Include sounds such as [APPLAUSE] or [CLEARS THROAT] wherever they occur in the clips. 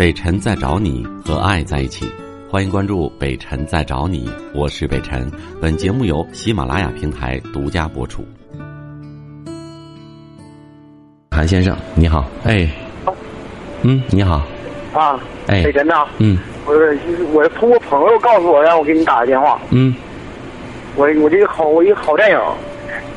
北辰在找你和爱在一起，欢迎关注北辰在找你，我是北辰。本节目由喜马拉雅平台独家播出。韩先生，你好，哎，嗯，你好，啊，哎。北辰呐，嗯。我是我是通过朋友告诉我让我给你打个电话，嗯。我我这个好我一个好战友，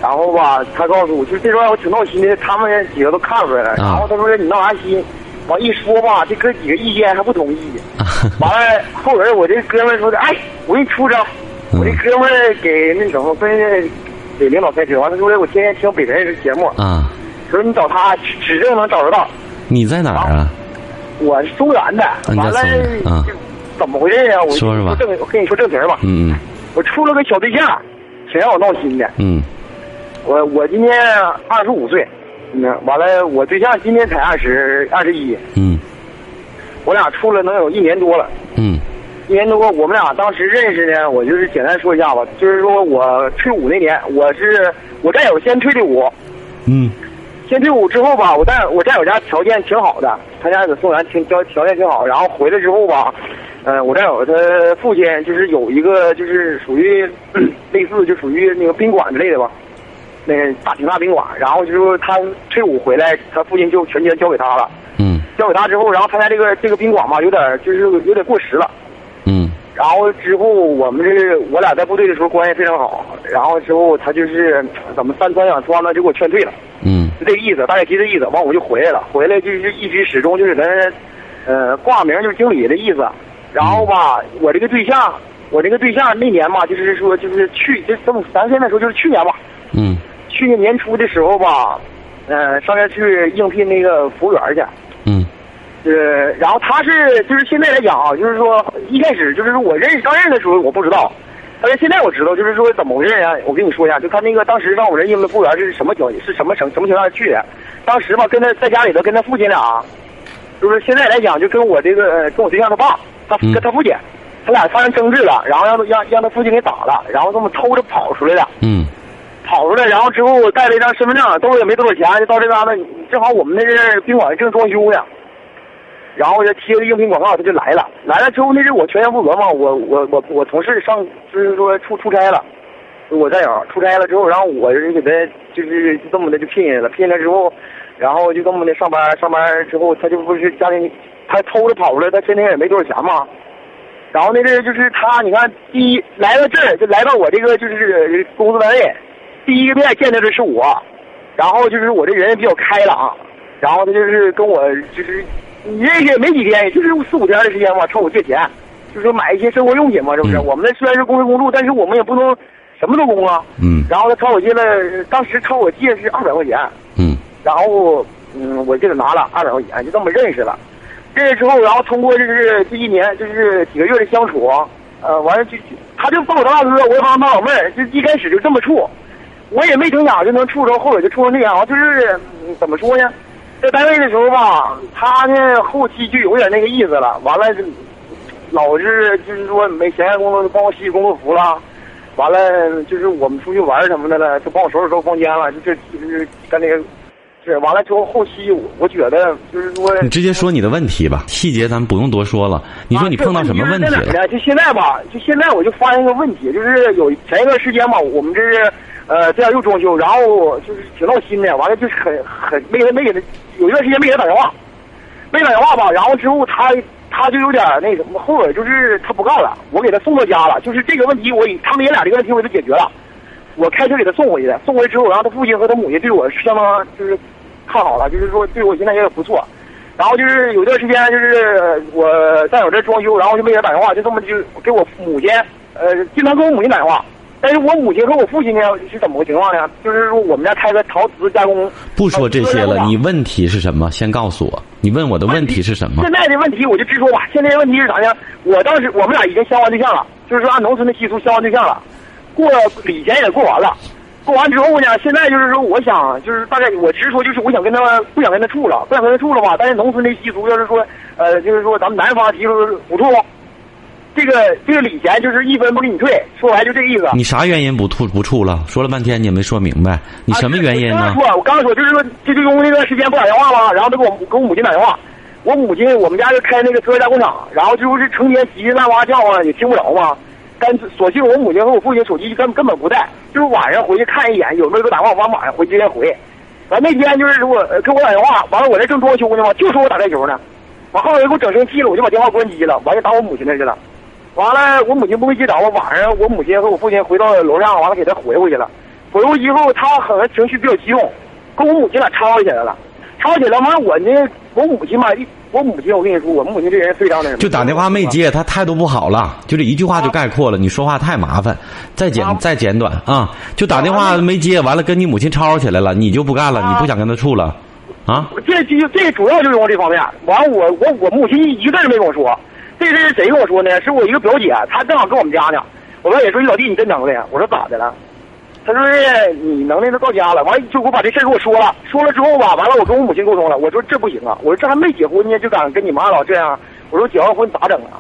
然后吧，他告诉我就是这段我挺闹心的，他们几个都看出来了，啊。然后他说你闹啥心，完一说吧，这哥几个意见还不同意，啊完了后边我这哥们儿说的，哎，我给你出招，嗯我这哥们儿给那什么跟给领导开车，完了后来我天天听北辰这节目，啊，说你找他指指定能找得到。你在哪儿啊？我是松原的，完了怎么回事啊？我说说吧正我跟你说正题儿吧，嗯我处了个小对象，挺让我闹心的。嗯我我今年二十五岁，嗯，完了我对象今年才二十二十一，嗯。我俩处了能有一年多了。嗯。一年多，我们俩当时认识呢，我就是简单说一下吧，就是说我退伍那年，我是我战友先退的伍，嗯。先退伍之后吧，我战我战友家条件挺好的，他家在松原挺条条件挺好，然后回来之后吧，呃，我战友他父亲就是有一个就是属于 [CLEARS THROAT] 类似就属于那个宾馆之类的吧，那个大挺大宾馆，然后就是说他退伍回来，他父亲就全权交给他了，嗯交给他之后，然后他家这个这个宾馆嘛，有点就是有点过时了。嗯然后之后我们这我俩在部队的时候关系非常好，然后之后他就是怎么三番两番的就给我劝退了。嗯就这个意思，大概提这意思，完我就回来了。回来就是一直始终就是咱，呃，挂名就是经理的意思。然后吧，我这个对象，我这个对象那年嘛，就是说就是去，就这么咱现在说就是去年吧，嗯去年年初的时候吧，呃，上那去应聘那个服务员去。嗯呃，然后他是就是现在来讲啊，就是说一开始就是说我认识刚认识的时候我不知道，但是现在我知道，就是说怎么回事啊？我跟你说一下，就他那个当时让我认应聘服务员是什么情是什么什什么情况下去的？当时吧，跟他在家里头跟他父亲俩，就是现在来讲就跟我这个呃跟我对象他爸，他嗯跟他父亲，他俩发生争执了，然后让让让他父亲给打了，然后这么偷着跑出来的。嗯跑出来，然后之后带了一张身份证，兜里也没多少钱，就到这嘎达，正好我们那是宾馆正装修呢，然后就贴个应聘广告，他就来了。来了之后，那是我全权负责嘛，我我我我同事上就是说出出差了，我战友出差了之后，然后我就给他就是就这么的就聘下来了，聘下来之后，然后就这么的上班，上班之后他就不是家庭，他偷着跑出来，他身上也没多少钱嘛。然后那阵就是他，你看，第一来到这儿就来到我这个就是工作单位，第一个面见到的是我，然后就是我这人比较开朗，然后他就是跟我就是你认识也没几天，也就是四五天的时间嘛，朝我借钱，就是说买一些生活用品嘛，是不是？嗯我们那虽然是公司公助，但是我们也不能什么都供啊。嗯然后他朝我借了，当时朝我借是二百块钱，嗯然后嗯，我就给他拿了二百块钱，就这么认识了。认识之后，然后通过就是这一年就是几个月的相处，呃，完了就就他就把我当大哥，我也把他当老妹儿，就一开始就这么处，我也没成想就能处着，后来就处成这样，就是、嗯怎么说呢？在单位的时候吧，他呢后期就有点那个意思了，完了就老是就是说没闲暇工作就帮我洗洗工作服了。完了，就是我们出去玩什么的了，就帮我收拾收拾房间了，就这就是跟那个，是完了之后后期我我觉得就是说，你直接说你的问题吧，细节咱们不用多说了。你说你碰到什么问题了？啊这问题是在哪儿呢？就现在吧，就现在我就发现一个问题，就是有前一段时间吧，我们这是呃这样又装修，然后就是挺闹心的，完了就是很很没给他没给他有一段时间没给他打电话，没打电话吧，然后之后他他就有点那什么，后悔就是他不干了，我给他送到家了，就是这个问题我他们爷俩这个问题我给他解决了，我开车给他送回去的，送回去之后，然后他父亲和他母亲对我相当就是看好了，就是说对我现在也不错。然后就是有段时间，就是我在我这装修，然后就没给他打电话，就这么就给我母亲，呃，经常给我母亲打电话。但是我母亲和我父亲呢是怎么个情况呢？就是说我们家开个陶瓷加工。不说这些了，你问题是什么？先告诉我，你问我的问题是什么现？在的问题我就直说吧。现在的问题是啥呢？我当时我们俩已经相完对象了，就是说按农村的习俗相完对象了，过礼钱也过完了。过完之后呢，现在就是说，我想就是大概我直说，就是我想跟他不想跟他处了，不想跟他处了吧。但是农村的习俗要是说，呃，就是说咱们南方提出不处，这个这个礼钱就是一分不给你退，说白就这个意思。你啥原因不吐不处了？说了半天你也没说明白，你什么原因呢啊？我刚说，我刚说就是说，这就因为那段时间不打电话嘛，然后他给我给我母亲打电话，我母亲我们家就开那个车加工厂，然后就是成天急的乱哇叫啊，也听不着嘛。但索性我母亲和我父亲手机根根本不带，就是晚上回去看一眼，有没有给我打电话，完晚上回直接回。完那天就是如果给我打电话，完了我这正装修呢嘛，就说我打台球呢。完后来给我整生气了，我就把电话关机了，完就打我母亲那去了。完了我母亲不会接着我，晚上我母亲和我父亲回到楼上，完了给他回回去了。回过以后，他好像情绪比较激动，跟我母亲俩吵起来了。吵起来完，我呢，我母亲嘛，我母亲，我跟你说，我母亲这人非常的什么。就打电话没接，他态度不好了，就这一句话就概括了。你说话太麻烦，再简再简短啊！就打电话没接，完了跟你母亲吵吵起来了，你就不干了，你不想跟他处了，啊？这这这主要就是用这方面。完，我我我母亲一个字没跟我说。这是谁跟我说呢？是我一个表姐，她正好跟我们家呢。我表姐说：“你老弟，你真能耐。”我说：“咋的了？”他说：“是你能耐都到家了，完就给我把这事给我说了。说了之后吧，完了我跟我母亲沟通了。我说这不行啊，我说这还没结婚呢，就敢跟你妈老这样。我说结完婚咋整啊？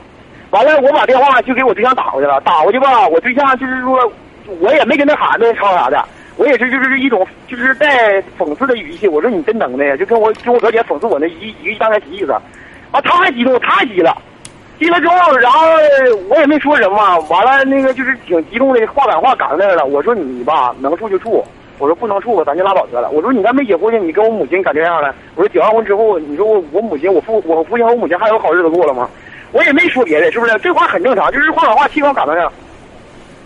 完了我把电话就给我对象打过去了，打过去吧，我对象就是说，我也没跟他喊那吵啥的，我也是就是一种就是带讽刺的语气。我说你真能耐呀，就跟我跟我表姐讽刺我那一一个大概意思。啊，他还激动，他还急了。急了之后，然后我也没说什么，完了那个就是挺激动的，话赶话赶那儿了。我说你吧，能处就处，我说不能处吧，咱就拉倒得了。我说你还没结婚呢，你跟我母亲敢这样了？我说结完婚之后，你说我我母亲我父我父亲和我母亲还有好日子过了吗？我也没说别的，是不是？这话很正常，就是话赶话气往赶到那儿。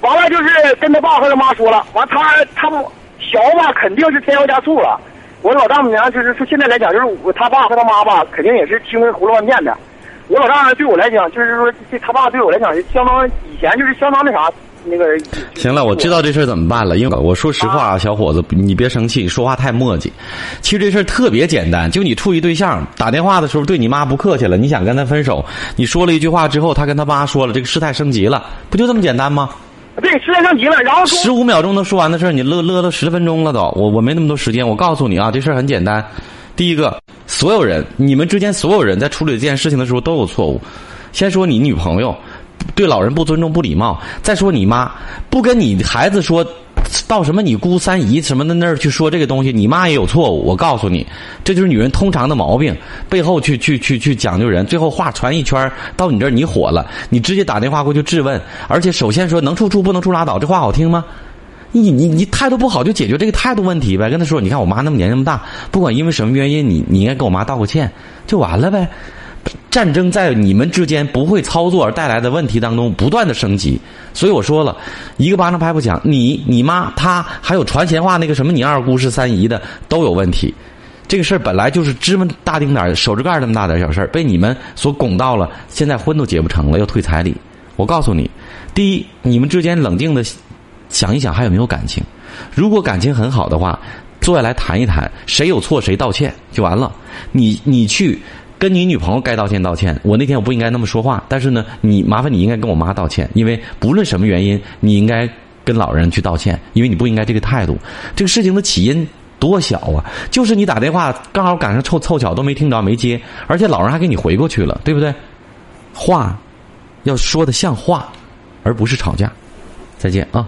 完了就是跟他爸和他妈说了，完他他小吧肯定是添油加醋了。我老丈母娘就是说现在来讲，就是他爸和他妈吧，肯定也是听着胡乱念的。我老丈人对我来讲，就是说，这他爸对我来讲，相当以前就是相当那啥，那个。行了，我知道这事儿怎么办了。因为我说实话啊，小伙子，你别生气，说话太磨叽。其实这事儿特别简单，就你处一对象，打电话的时候对你妈不客气了，你想跟他分手，你说了一句话之后，他跟他妈说了，这个事态升级了，不就这么简单吗？对，事态升级了，然后十五秒钟能说完的事儿，你乐乐了十分钟了都。我我没那么多时间，我告诉你啊，这事儿很简单。第一个，所有人，你们之间所有人在处理这件事情的时候都有错误。先说你女朋友对老人不尊重、不礼貌，再说你妈不跟你孩子说到什么你姑三姨什么的那儿去说这个东西，你妈也有错误。我告诉你，这就是女人通常的毛病，背后去去去去讲究人，最后话传一圈到你这儿你火了，你直接打电话过去质问，而且首先说能处处不能处拉倒，这话好听吗？你你你态度不好就解决这个态度问题呗，跟他说，你看我妈那么年那么大，不管因为什么原因，你你应该跟我妈道个歉，就完了呗。战争在你们之间不会操作而带来的问题当中不断的升级，所以我说了一个巴掌拍不响，你你妈她还有传闲话那个什么你二姑是三姨的都有问题。这个事儿本来就是芝麻大丁点儿手指盖那么大点小事儿，被你们所拱到了，现在婚都结不成了，要退彩礼。我告诉你，第一，你们之间冷静的。想一想还有没有感情？如果感情很好的话，坐下来谈一谈，谁有错谁道歉就完了。你你去跟你女朋友该道歉道歉。我那天我不应该那么说话，但是呢，你麻烦你应该跟我妈道歉，因为不论什么原因，你应该跟老人去道歉，因为你不应该这个态度。这个事情的起因多小啊，就是你打电话刚好赶上凑凑巧都没听着没接，而且老人还给你回过去了，对不对？话要说的像话，而不是吵架。再见啊。